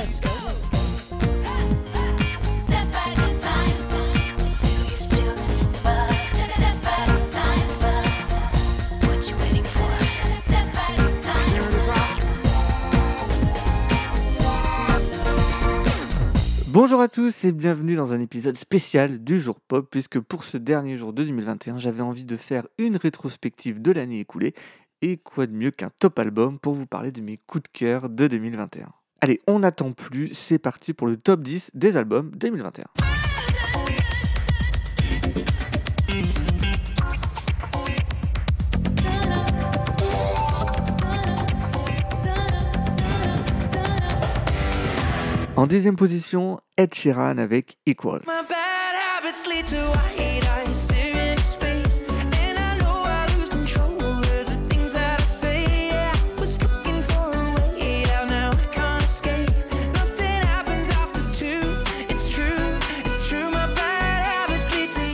let's go. Step time. Bonjour à tous et bienvenue dans un épisode spécial du jour pop puisque pour ce dernier jour de 2021 j'avais envie de faire une rétrospective de l'année écoulée et quoi de mieux qu'un top album pour vous parler de mes coups de cœur de 2021. Allez, on n'attend plus, c'est parti pour le top 10 des albums 2021. En dixième position, Ed Sheeran avec Equals.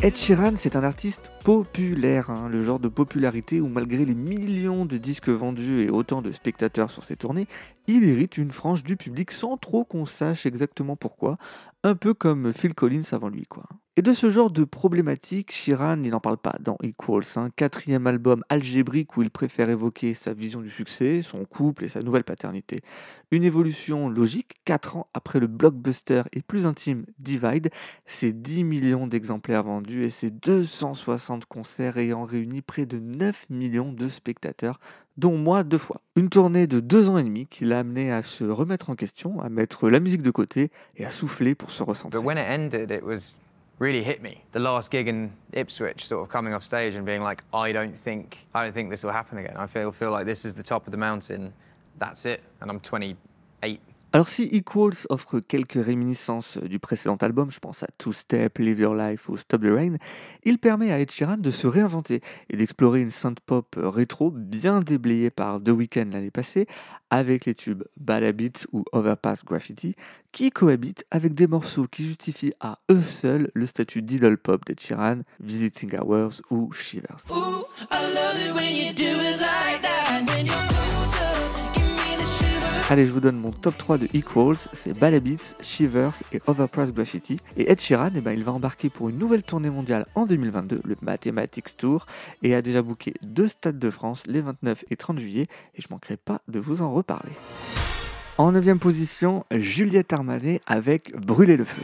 Ed Sheeran, c'est un artiste populaire, hein, le genre de popularité où malgré les millions de disques vendus et autant de spectateurs sur ses tournées, il hérite une frange du public sans trop qu'on sache exactement pourquoi, un peu comme Phil Collins avant lui quoi. Et de ce genre de problématique, Sheeran, il n'en parle pas dans Equals, un quatrième album algébrique où il préfère évoquer sa vision du succès, son couple et sa nouvelle paternité. Une évolution logique, 4 ans après le blockbuster et plus intime Divide, ses 10 millions d'exemplaires vendus et ses 260 concerts ayant réuni près de 9 millions de spectateurs, dont moi deux fois. Une tournée de deux ans et demi qui l'a amené à se remettre en question, à mettre la musique de côté et à souffler pour se recentrer. Really hit me. The last gig in Ipswich, sort of coming off stage and being like, I don't think, I don't think this will happen again. I feel feel like this is the top of the mountain. That's it, and I'm 28. Alors si Equals offre quelques réminiscences du précédent album, je pense à Two Step, Live Your Life ou Stop the Rain, il permet à Ed Sheeran de se réinventer et d'explorer une synth pop rétro bien déblayée par The Weeknd l'année passée, avec les tubes Bad Habits ou Overpass Graffiti, qui cohabitent avec des morceaux qui justifient à eux seuls le statut d'idol pop d'Ed Sheeran, Visiting Hours ou Shivers. Allez, je vous donne mon top 3 de Equals, c'est Bad Habits, Shivers et Overpriced Graffiti. Et Ed Sheeran, eh ben, il va embarquer pour une nouvelle tournée mondiale en 2022, le Mathematics Tour, et a déjà booké deux stades de France les 29 et 30 juillet, et je manquerai pas de vous en reparler. En 9 position, Juliette Armanet avec Brûler le feu.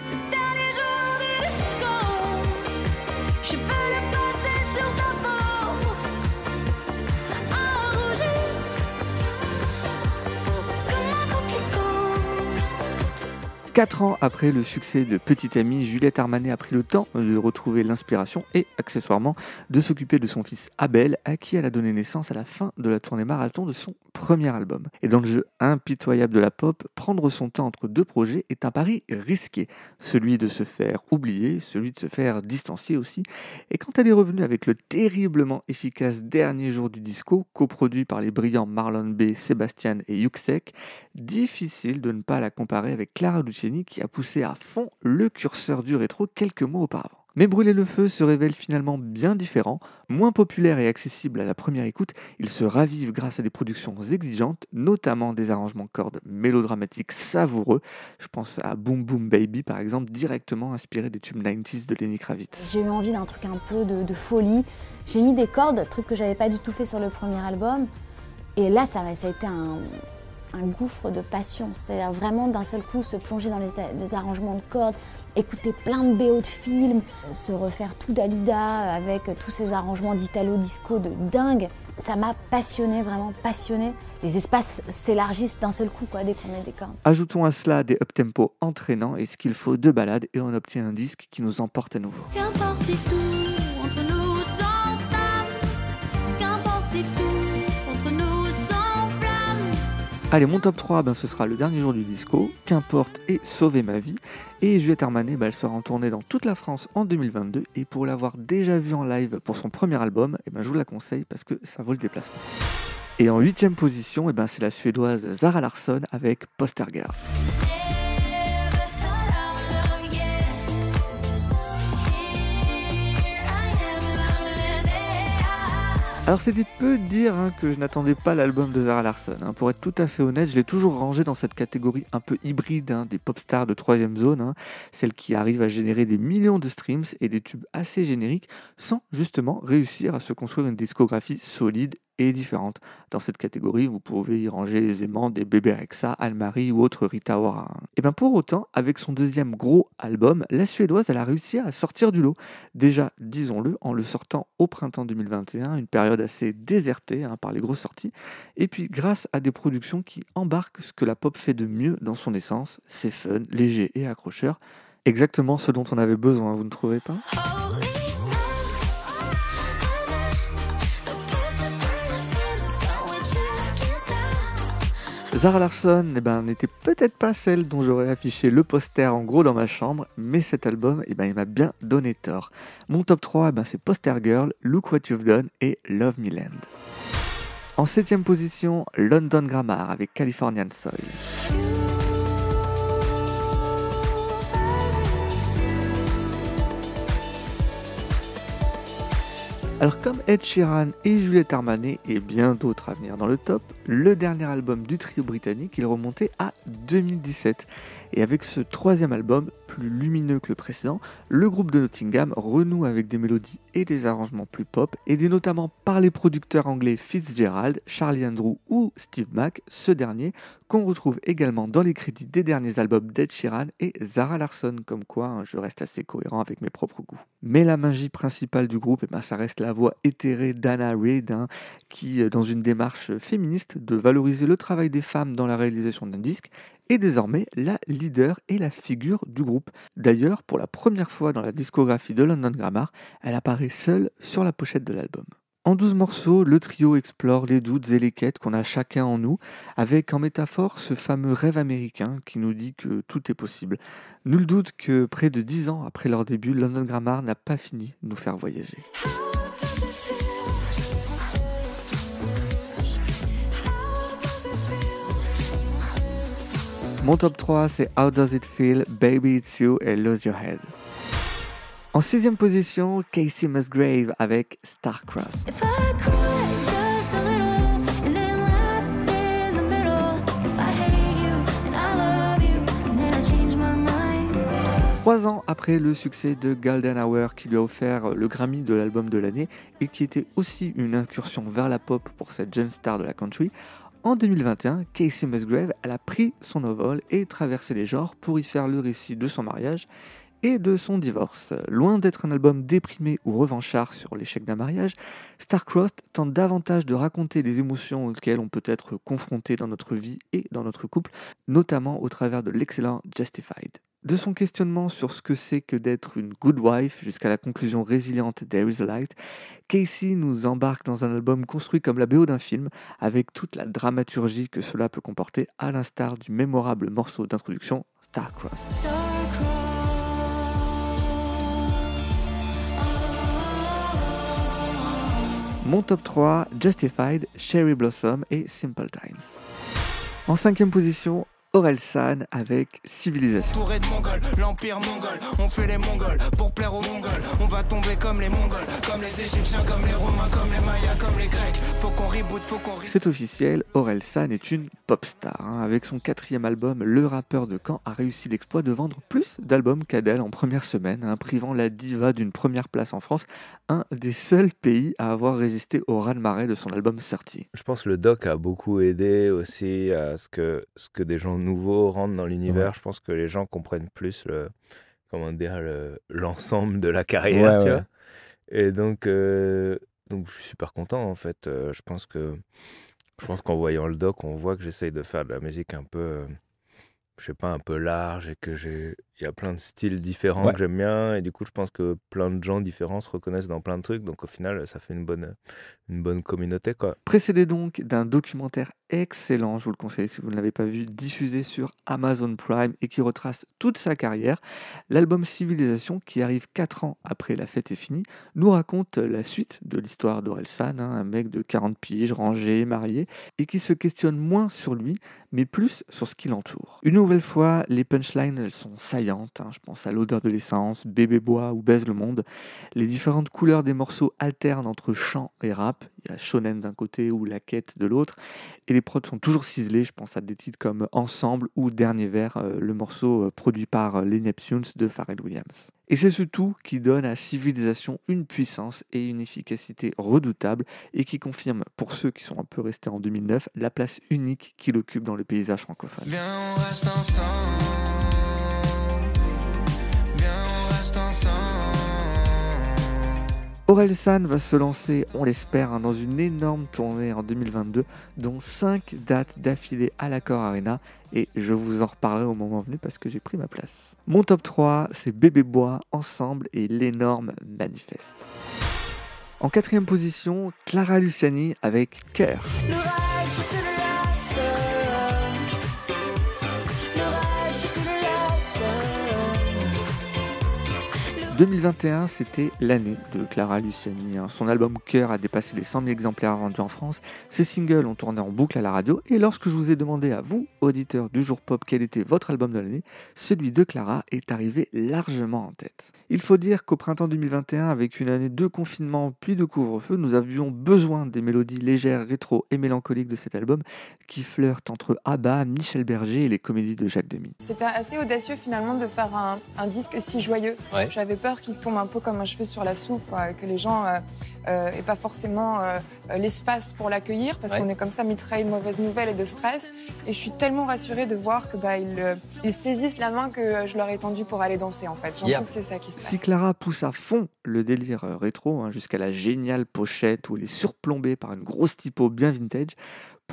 4 ans après le succès de Petite Amie, Juliette Armanet a pris le temps de retrouver l'inspiration et, accessoirement, de s'occuper de son fils Abel, à qui elle a donné naissance à la fin de la tournée marathon de son premier album. Et dans le jeu impitoyable de la pop, prendre son temps entre deux projets est un pari risqué. Celui de se faire oublier, celui de se faire distancier aussi. Et quand elle est revenue avec le terriblement efficace Dernier jour du disco, coproduit par les brillants Marlon B, Sébastien et Yuxek, difficile de ne pas la comparer avec Clara Luciani qui a poussé à fond le curseur du rétro quelques mois auparavant. Mais Brûler le feu se révèle finalement bien différent, moins populaire et accessible à la première écoute, il se ravive grâce à des productions exigeantes, notamment des arrangements cordes mélodramatiques savoureux. Je pense à Boom Boom Baby par exemple, directement inspiré des tubes 90s de Lenny Kravitz. J'ai eu envie d'un truc un peu de, folie. J'ai mis des cordes, truc que j'avais pas du tout fait sur le premier album. Et là, ça, ça a été un, un gouffre de passion. C'est vraiment d'un seul coup se plonger dans les, les arrangements de cordes, écouter plein de BO de films, se refaire tout Dalida avec tous ces arrangements d'italo-disco de dingue. Ça m'a passionné, vraiment passionné. Les espaces s'élargissent d'un seul coup quoi, dès qu'on met des cordes. Ajoutons à cela des up-tempo entraînants et ce qu'il faut de balade et on obtient un disque qui nous emporte à nouveau. Qu'importe si tout Allez, mon top 3, ben, ce sera le dernier jour du disco, Qu'importe et Sauver ma vie. Et Juliette Armanet, ben, elle sera en tournée dans toute la France en 2022. Et pour l'avoir déjà vue en live pour son premier album, eh ben, je vous la conseille parce que ça vaut le déplacement. Et en huitième position, eh ben, c'est la suédoise Zara Larsson avec Poster Alors c'était peu dire hein, que je n'attendais pas l'album de Zara Larsson. hein. Pour être tout à fait honnête, je l'ai toujours rangé dans cette catégorie un peu hybride hein, des pop stars de troisième zone, celles qui arrivent à générer des millions de streams et des tubes assez génériques sans justement réussir à se construire une discographie solide et différente. Dans cette catégorie, vous pouvez y ranger aisément des Bébé Rexa, Almarie ou autres Rita Ora. Et bien pour autant, avec son deuxième gros album, la Suédoise elle a réussi à sortir du lot. Déjà, disons-le, en le sortant au printemps 2021, une période assez désertée hein, par les grosses sorties, et puis grâce à des productions qui embarquent ce que la pop fait de mieux dans son essence, c'est fun, léger et accrocheur, exactement ce dont on avait besoin, vous ne trouvez pas? Holy Zara Larsson eh ben, n'était peut-être pas celle dont j'aurais affiché le poster en gros dans ma chambre, mais cet album, eh ben, il m'a bien donné tort. Mon top 3, eh ben, c'est Poster Girl, Look What You've Done et Love Me Land. En septième position, London Grammar avec Californian Soil. Alors comme Ed Sheeran et Juliette Armanet et bien d'autres à venir dans le top, le dernier album du trio britannique il remontait à 2017. Et avec ce troisième album, plus lumineux que le précédent, le groupe de Nottingham renoue avec des mélodies et des arrangements plus pop, aidés notamment par les producteurs anglais Fitzgerald, Charlie Andrew ou Steve Mack, ce dernier qu'on retrouve également dans les crédits des derniers albums d'Ed Sheeran et Zara Larsson, comme quoi hein, je reste assez cohérent avec mes propres goûts. Mais la magie principale du groupe, eh ben, ça reste la voix éthérée d'Anna Reid, hein, qui, euh, dans une démarche féministe de valoriser le travail des femmes dans la réalisation d'un disque, est désormais la leader et la figure du groupe. D'ailleurs, pour la première fois dans la discographie de London Grammar, elle apparaît seule sur la pochette de l'album. En 12 morceaux, le trio explore les doutes et les quêtes qu'on a chacun en nous, avec en métaphore ce fameux rêve américain qui nous dit que tout est possible. Nul doute que près de 10 ans après leur début, London Grammar n'a pas fini de nous faire voyager. Mon top 3, c'est How Does It Feel, Baby It's You et Lose Your Head. En sixième position, Casey Musgrave avec Starcross. Trois ans après le succès de Golden Hour qui lui a offert le Grammy de l'album de l'année et qui était aussi une incursion vers la pop pour cette jeune star de la country, en 2021, Casey Musgrave a pris son envol et traversé les genres pour y faire le récit de son mariage et de son divorce. Loin d'être un album déprimé ou revanchard sur l'échec d'un mariage, Starcrossed tente davantage de raconter les émotions auxquelles on peut être confronté dans notre vie et dans notre couple, notamment au travers de l'excellent Justified. De son questionnement sur ce que c'est que d'être une good wife jusqu'à la conclusion résiliente There is a Light, Casey nous embarque dans un album construit comme la BO d'un film, avec toute la dramaturgie que cela peut comporter, à l'instar du mémorable morceau d'introduction Starcrossed. Mon top 3, Justified, Cherry Blossom et Simple Times. En cinquième position, Aurel San avec Civilisation. Touré de Mongols, l'empire mongol, on fait les Mongols pour plaire aux Mongols. On va tomber comme les Mongols, comme les Égyptiens, comme les Romains, comme les Mayas, comme les Grecs. Faut qu'on reboot, faut qu'on re- C'est officiel, Aurel San est une pop star. hein. Avec son quatrième album, le rappeur de Caen a réussi l'exploit de vendre plus d'albums qu'Adèle en première semaine, hein, privant la diva d'une première place en France, un des seuls pays à avoir résisté au raz-de-marée de son album sorti. Je pense que le doc a beaucoup aidé aussi à ce que, ce que des gens nouveaux rentrent dans l'univers. Je pense que les gens comprennent plus le, comment dire, le- l'ensemble de la carrière, Ouais, tu ouais. vois. Et donc, euh, donc, je suis super content, en fait. Euh, je pense que, je pense qu'en voyant le doc, on voit que j'essaye de faire de la musique un peu, euh, je sais pas, un peu large et que j'ai, il y a plein de styles différents Ouais. que j'aime bien. Et du coup, je pense que plein de gens différents se reconnaissent dans plein de trucs. Donc, au final, ça fait une bonne, une bonne communauté, quoi. Précédé donc d'un documentaire excellent, je vous le conseille si vous ne l'avez pas vu, diffusé sur Amazon Prime et qui retrace toute sa carrière, l'album Civilisation, qui arrive 4 ans après La fête est finie, nous raconte la suite de l'histoire d'Orelsan, hein, un mec de 40 piges, rangé, marié, et qui se questionne moins sur lui, mais plus sur ce qui l'entoure. Une nouvelle fois, les punchlines elles sont saillantes, hein, je pense à l'odeur de l'essence, bébé bois ou baise le monde. Les différentes couleurs des morceaux alternent entre chant et rap. Il y a Shonen d'un côté ou La Quête de l'autre. Et les prods sont toujours ciselés. Je pense à des titres comme Ensemble ou Dernier Verre, euh, le morceau euh, produit par euh, les Neptunes de Pharrell Williams. Et c'est ce tout qui donne à Civilisation une puissance et une efficacité redoutables et qui confirme, pour ceux qui sont un peu restés en 2009, la place unique qu'il occupe dans le paysage francophone. On reste ensemble. On reste ensemble. Aurel San va se lancer, on l'espère, hein, dans une énorme tournée en 2022, dont 5 dates d'affilée à l'Accord Arena, et je vous en reparlerai au moment venu parce que j'ai pris ma place. Mon top 3, c'est Bébé Bois, Ensemble et l'énorme Manifeste. En quatrième position, Clara Luciani avec Cœur. 2021, c'était l'année de Clara Luciani. hein. Son album Cœur a dépassé les 100 000 exemplaires vendus en France. Ses singles ont tourné en boucle à la radio. Et lorsque je vous ai demandé à vous, auditeurs du jour pop, quel était votre album de l'année, celui de Clara est arrivé largement en tête. Il faut dire qu'au printemps 2021, avec une année de confinement puis de couvre-feu, nous avions besoin des mélodies légères, rétro et mélancoliques de cet album qui flirtent entre ABBA, Michel Berger et les comédies de Jacques Demy. C'était assez audacieux finalement de faire un, un disque si joyeux. Ouais. J'avais peur qu'il tombe un peu comme un cheveu sur la soupe, que les gens euh, euh, aient pas forcément euh, euh, l'espace pour l'accueillir, parce Ouais. qu'on est comme ça mitraillé de mauvaises nouvelles et de stress. Et je suis tellement rassurée de voir que bah, ils, euh, ils saisissent la main que euh, je leur ai tendue pour aller danser en fait. J'en Yeah. que c'est ça qui se passe. Si Clara pousse à fond le délire euh, rétro, hein, jusqu'à la géniale pochette où elle est surplombée par une grosse typo bien vintage,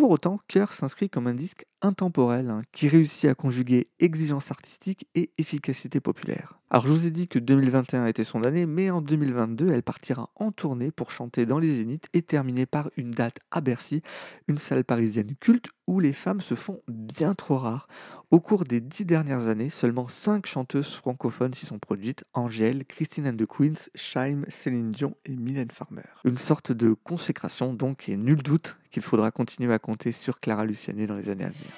pour autant, Cœur s'inscrit comme un disque intemporel hein, qui réussit à conjuguer exigence artistique et efficacité populaire. Alors je vous ai dit que 2021 était son année, mais en 2022, elle partira en tournée pour chanter dans les Zéniths et terminer par une date à Bercy, une salle parisienne culte où les femmes se font bien trop rares. Au cours des dix dernières années, seulement cinq chanteuses francophones s'y sont produites Angèle, Christine and the Queens, Shaim, Céline Dion et Mylène Farmer. Une sorte de consécration donc, et nul doute qu'il faudra continuer à compter sur Clara Luciani dans les années à venir.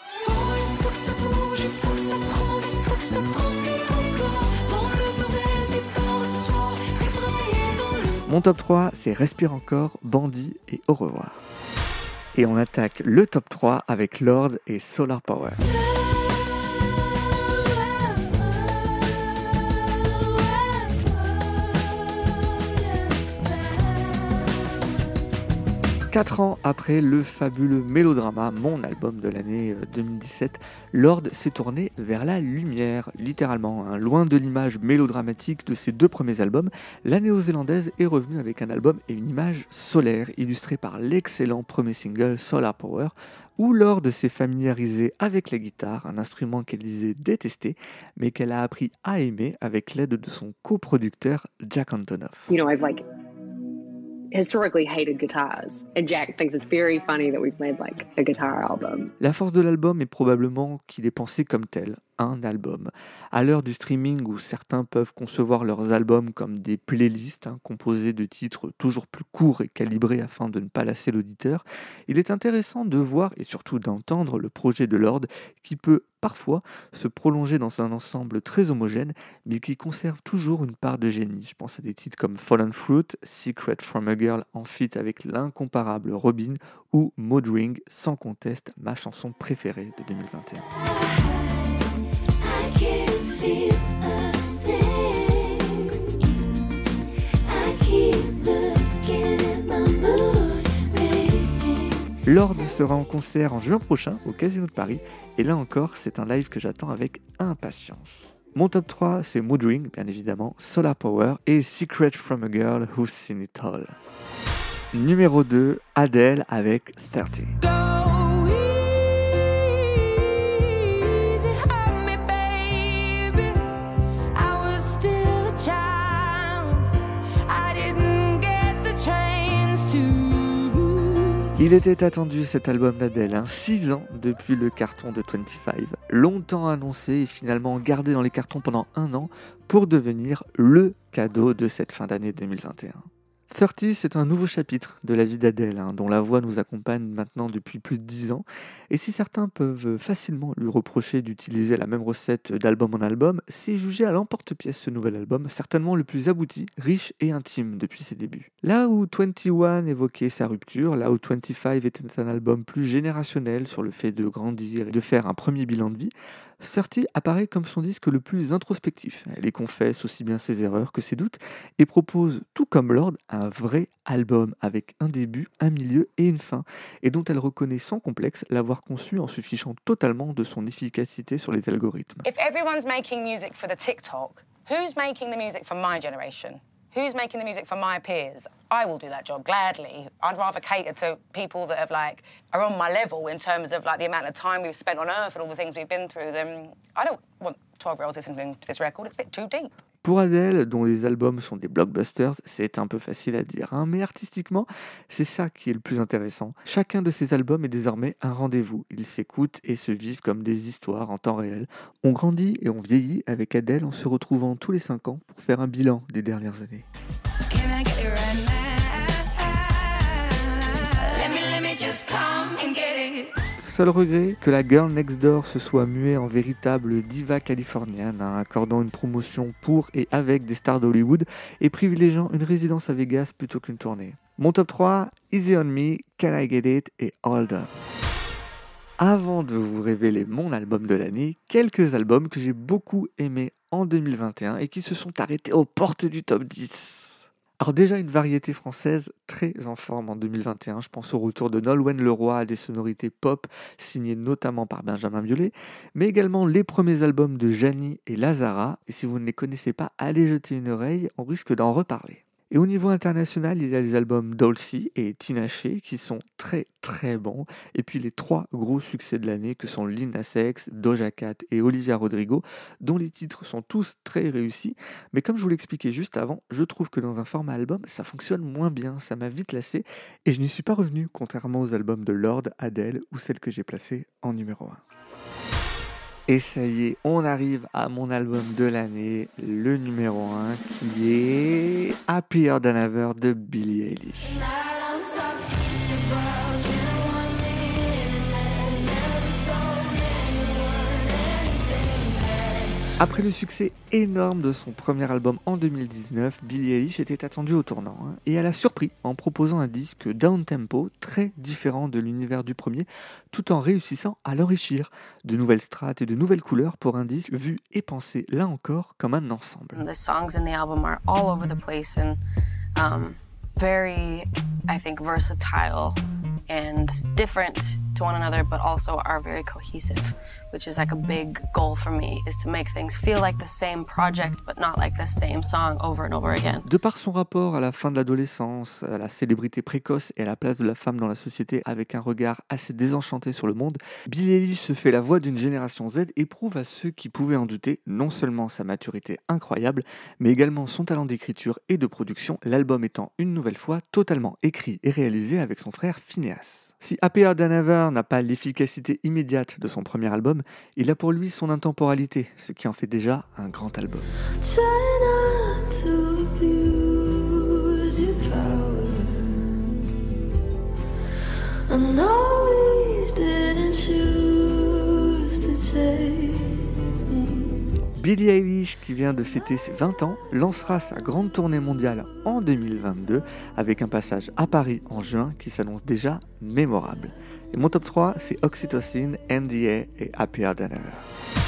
Mon top 3, c'est Respire encore, Bandit et Au revoir. Et on attaque le top 3 avec Lord et Solar Power. 4 ans après le fabuleux mélodrama, mon album de l'année euh, 2017, Lord s'est tourné vers la lumière, littéralement. hein. Loin de l'image mélodramatique de ses deux premiers albums, la néo-zélandaise est revenue avec un album et une image solaire, illustrée par l'excellent premier single Solar Power, où Lord s'est familiarisée avec la guitare, un instrument qu'elle disait détester, mais qu'elle a appris à aimer avec l'aide de son coproducteur Jack Antonoff. La force de l'album est probablement qu'il est pensé comme tel, un album. À l'heure du streaming où certains peuvent concevoir leurs albums comme des playlists hein, composées de titres toujours plus courts et calibrés afin de ne pas lasser l'auditeur, il est intéressant de voir et surtout d'entendre le projet de Lord qui peut parfois se prolonger dans un ensemble très homogène mais qui conserve toujours une part de génie. Je pense à des titres comme Fallen Fruit, Secret from a Girl en feat avec l'incomparable Robin ou Maud Ring, sans conteste ma chanson préférée de 2021. Lord sera en concert en juin prochain au Casino de Paris et là encore c'est un live que j'attends avec impatience. Mon top 3 c'est Mood Ring bien évidemment, Solar Power et Secret from a Girl Who's Seen It All. Numéro 2, Adele avec 30. Il était attendu cet album d'Adèle, 6 ans depuis le carton de 25, longtemps annoncé et finalement gardé dans les cartons pendant un an pour devenir le cadeau de cette fin d'année 2021. 30, c'est un nouveau chapitre de la vie d'Adèle, hein, dont la voix nous accompagne maintenant depuis plus de 10 ans. Et si certains peuvent facilement lui reprocher d'utiliser la même recette d'album en album, c'est jugé à l'emporte-pièce ce nouvel album, certainement le plus abouti, riche et intime depuis ses débuts. Là où 21 évoquait sa rupture, là où 25 était un album plus générationnel sur le fait de grandir et de faire un premier bilan de vie, 30 apparaît comme son disque le plus introspectif. Elle y confesse aussi bien ses erreurs que ses doutes et propose, tout comme Lord, un vrai album avec un début, un milieu et une fin, et dont elle reconnaît sans complexe l'avoir conçu en se fichant totalement de son efficacité sur les algorithmes. If everyone's making music for the TikTok, who's making the music for my generation? Who's making the music for my peers? I will do that job gladly. I'd rather cater to people that have like are on my level in terms of like the amount of time we've spent on earth and all the things we've been through than I don't want 12 year olds listening to this record. It's a bit too deep. Pour Adele, dont les albums sont des blockbusters, c'est un peu facile à dire, hein, mais artistiquement, c'est ça qui est le plus intéressant. Chacun de ces albums est désormais un rendez-vous. Ils s'écoutent et se vivent comme des histoires en temps réel. On grandit et on vieillit avec Adele en se retrouvant tous les 5 ans pour faire un bilan des dernières années. Seul regret que la Girl Next Door se soit muée en véritable diva californienne, hein, accordant une promotion pour et avec des stars d'Hollywood et privilégiant une résidence à Vegas plutôt qu'une tournée. Mon top 3, Easy on Me, Can I Get It et Hold Up. Avant de vous révéler mon album de l'année, quelques albums que j'ai beaucoup aimés en 2021 et qui se sont arrêtés aux portes du top 10. Alors déjà une variété française très en forme en 2021, je pense au retour de Nolwenn Leroy à des sonorités pop signées notamment par Benjamin Biolay, mais également les premiers albums de Jani et Lazara, et si vous ne les connaissez pas, allez jeter une oreille, on risque d'en reparler. Et au niveau international, il y a les albums Dolce et Tinashe qui sont très très bons. Et puis les trois gros succès de l'année que sont Lil Nas X, Doja Cat et Olivia Rodrigo, dont les titres sont tous très réussis. Mais comme je vous l'expliquais juste avant, je trouve que dans un format album, ça fonctionne moins bien, ça m'a vite lassé. Et je n'y suis pas revenu, contrairement aux albums de Lord, Adele ou celle que j'ai placée en numéro 1. Et ça y est, on arrive à mon album de l'année, le numéro 1, qui est Happier Than Ever de Billie Eilish. Après le succès énorme de son premier album en 2019, Billie Eilish était attendue au tournant hein, et elle a surpris en proposant un disque down tempo très différent de l'univers du premier, tout en réussissant à l'enrichir de nouvelles strates et de nouvelles couleurs pour un disque vu et pensé là encore comme un ensemble. The songs in the album are all over the place and um, very, I think, versatile and different one another, but also are very cohesive, which is like a big goal for me, is to make things feel like the same project, but not like the same song over and over again. De par son rapport à la fin de l'adolescence, à la célébrité précoce et à la place de la femme dans la société avec un regard assez désenchanté sur le monde, Billie Eilish se fait la voix d'une génération Z et prouve à ceux qui pouvaient en douter non seulement sa maturité incroyable, mais également son talent d'écriture et de production, l'album étant une nouvelle fois totalement écrit et réalisé avec son frère Phineas. Si Than Ever n'a pas l'efficacité immédiate de son premier album, il a pour lui son intemporalité, ce qui en fait déjà un grand album. Billie Eilish, qui vient de fêter ses 20 ans, lancera sa grande tournée mondiale en 2022 avec un passage à Paris en juin qui s'annonce déjà mémorable. Et mon top 3, c'est Oxytocin, NDA et Happier Than.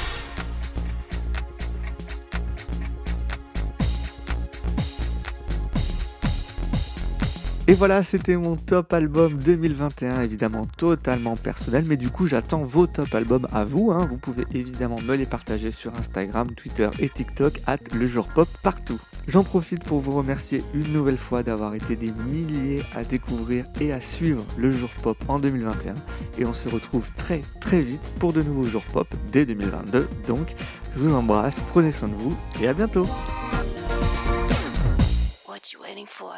Et voilà, c'était mon top album 2021, évidemment totalement personnel, mais du coup j'attends vos top albums à vous. hein. Vous pouvez évidemment me les partager sur Instagram, Twitter et TikTok, at le jour pop partout. J'en profite pour vous remercier une nouvelle fois d'avoir été des milliers à découvrir et à suivre le jour pop en 2021. Et on se retrouve très très vite pour de nouveaux jours pop dès 2022. Donc je vous embrasse, prenez soin de vous et à bientôt What you waiting for?